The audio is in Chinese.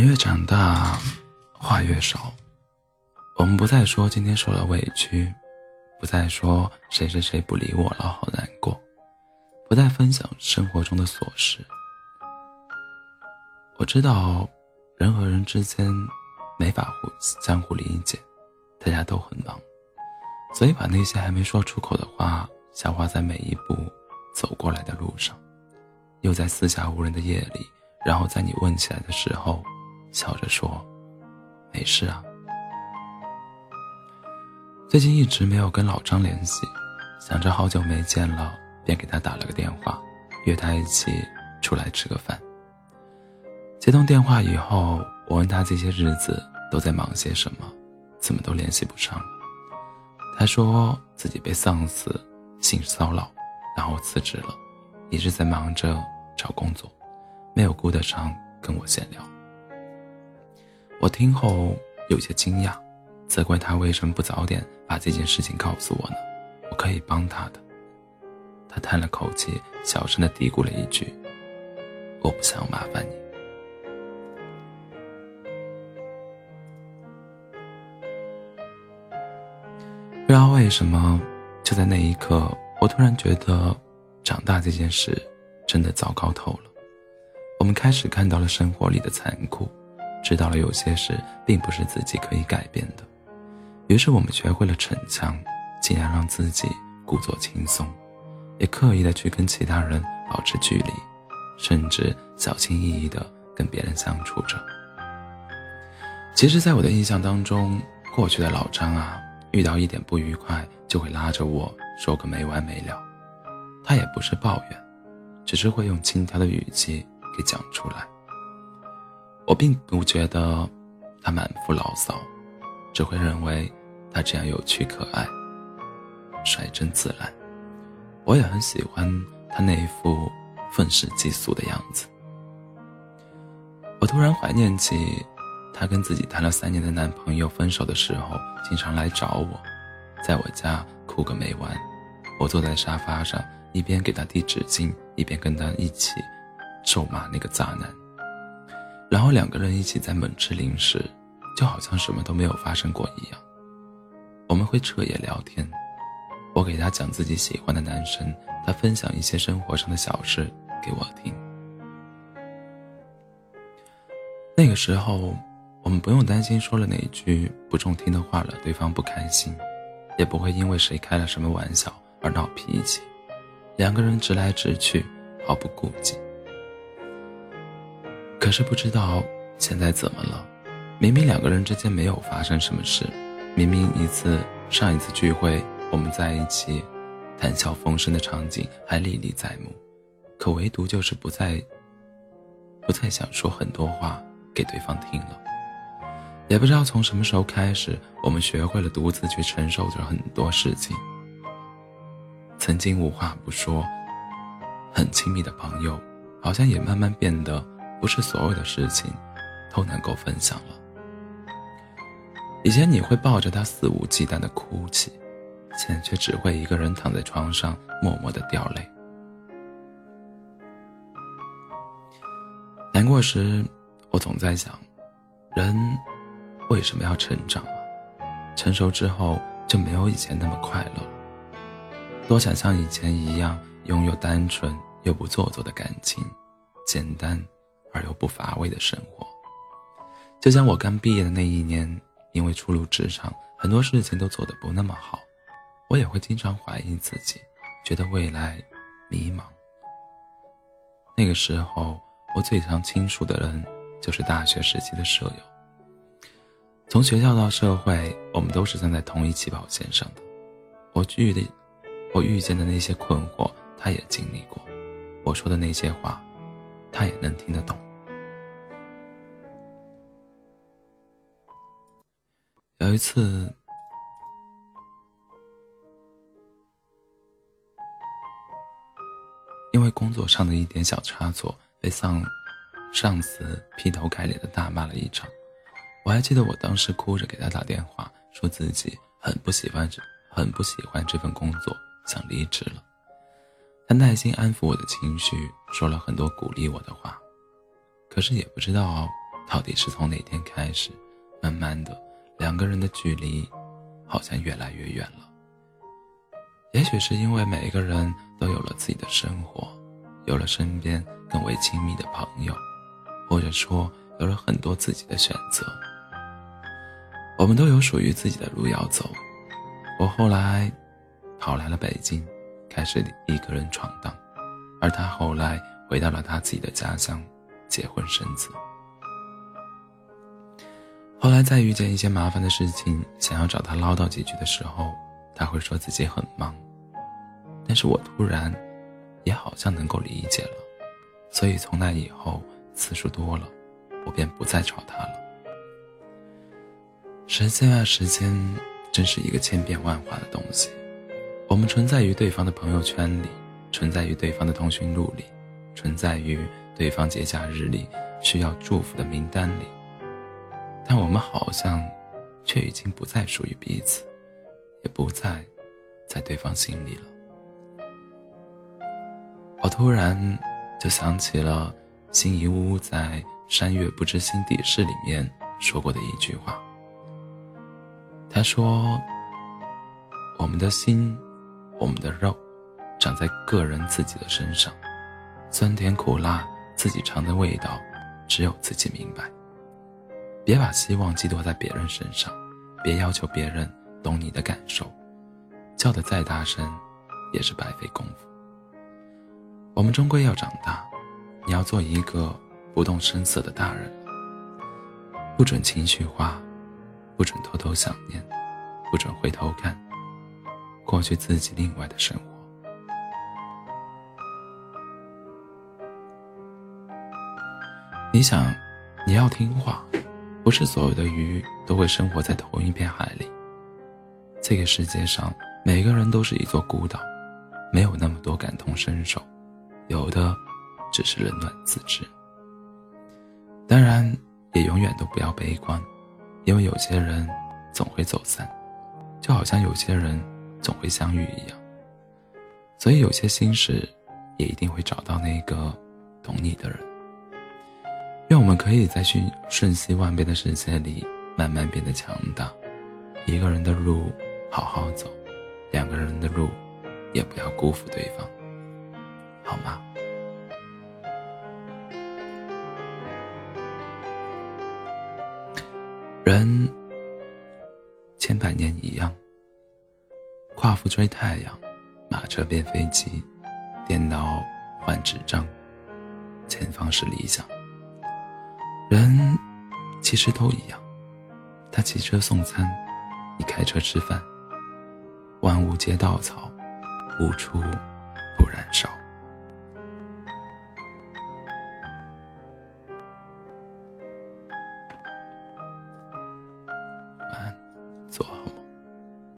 人越长大，话越少。我们不再说今天受了委屈，不再说谁谁谁不理我了，好难过，不再分享生活中的琐事。我知道，人和人之间没法互相互理解，大家都很忙，所以把那些还没说出口的话消化在每一步走过来的路上，又在四下无人的夜里，然后在你问起来的时候。笑着说：“没事啊。”最近一直没有跟老张联系，想着好久没见了，便给他打了个电话，约他一起出来吃个饭。接通电话以后，我问他这些日子都在忙些什么，怎么都联系不上。他说自己被上司性骚扰，然后辞职了，一直在忙着找工作，没有顾得上跟我闲聊。我听后有些惊讶，责怪他为什么不早点把这件事情告诉我呢？我可以帮他的。他叹了口气，小声的嘀咕了一句：“我不想麻烦你。”不知道为什么，就在那一刻，我突然觉得，长大这件事真的糟糕透了。我们开始看到了生活里的残酷。知道了有些事并不是自己可以改变的，于是我们学会了逞强，尽量让自己故作轻松，也刻意的去跟其他人保持距离，甚至小心翼翼的跟别人相处着。其实，在我的印象当中，过去的老张啊，遇到一点不愉快就会拉着我说个没完没了，他也不是抱怨，只是会用轻佻的语气给讲出来。我并不觉得他满腹牢骚，只会认为他这样有趣可爱，率真自然。我也很喜欢他那一副愤世嫉俗的样子。我突然怀念起他跟自己谈了三年的男朋友分手的时候，经常来找我，在我家哭个没完。我坐在沙发上，一边给他递纸巾，一边跟他一起咒骂那个渣男。然后两个人一起在猛吃零食，就好像什么都没有发生过一样。我们会彻夜聊天，我给他讲自己喜欢的男生，他分享一些生活上的小事给我听。那个时候，我们不用担心说了哪句不中听的话了对方不开心，也不会因为谁开了什么玩笑而闹脾气，两个人直来直去，毫不顾忌。可是不知道现在怎么了，明明两个人之间没有发生什么事，明明一次上一次聚会我们在一起，谈笑风生的场景还历历在目，可唯独就是不再不再想说很多话给对方听了。也不知道从什么时候开始，我们学会了独自去承受着很多事情。曾经无话不说、很亲密的朋友，好像也慢慢变得。不是所有的事情都能够分享了。以前你会抱着他肆无忌惮的哭泣，现在却只会一个人躺在床上默默的掉泪。难过时，我总在想，人为什么要成长啊？成熟之后就没有以前那么快乐了。多想像以前一样，拥有单纯又不做作的感情，简单。而又不乏味的生活，就像我刚毕业的那一年，因为初入职场，很多事情都做得不那么好，我也会经常怀疑自己，觉得未来迷茫。那个时候，我最常倾诉的人就是大学时期的舍友。从学校到社会，我们都是站在同一起跑线上的。我遇的，我遇见的那些困惑，他也经历过。我说的那些话。他也能听得懂。有一次，因为工作上的一点小差错，被上上司劈头盖脸的大骂了一场。我还记得我当时哭着给他打电话，说自己很不喜欢这很不喜欢这份工作，想离职了。他耐心安抚我的情绪，说了很多鼓励我的话，可是也不知道到底是从哪天开始，慢慢的，两个人的距离好像越来越远了。也许是因为每一个人都有了自己的生活，有了身边更为亲密的朋友，或者说有了很多自己的选择。我们都有属于自己的路要走。我后来跑来了北京，开始一个人闯荡，而他后来回到了他自己的家乡，结婚生子。后来再遇见一些麻烦的事情，想要找他唠叨几句的时候，他会说自己很忙。但是我突然，也好像能够理解了，所以从那以后次数多了，我便不再找他了。时间啊，时间，真是一个千变万化的东西。我们存在于对方的朋友圈里，存在于对方的通讯录里，存在于对方节假日里需要祝福的名单里。但我们好像，却已经不再属于彼此，也不再在对方心里了。我突然就想起了辛夷坞在《山月不知心底事》里面说过的一句话。他说：“我们的心，我们的肉，长在个人自己的身上，酸甜苦辣，自己尝的味道，只有自己明白。”别把希望寄托在别人身上，别要求别人懂你的感受，叫得再大声，也是白费功夫。我们终归要长大，你要做一个不动声色的大人不准情绪化，不准偷偷想念，不准回头看，过去自己另外的生活。你想，你要听话。不是所有的鱼都会生活在同一片海里。这个世界上，每个人都是一座孤岛，没有那么多感同身受，有的只是冷暖自知。当然，也永远都不要悲观，因为有些人总会走散，就好像有些人总会相遇一样。所以，有些心事，也一定会找到那个懂你的人。愿我们可以在瞬瞬息万变的世界里慢慢变得强大。一个人的路好好走，两个人的路也不要辜负对方，好吗？人千百年一样，夸父追太阳，马车变飞机，电脑换纸张，前方是理想。人其实都一样，他骑车送餐，你开车吃饭。万物皆稻草，无处不燃烧。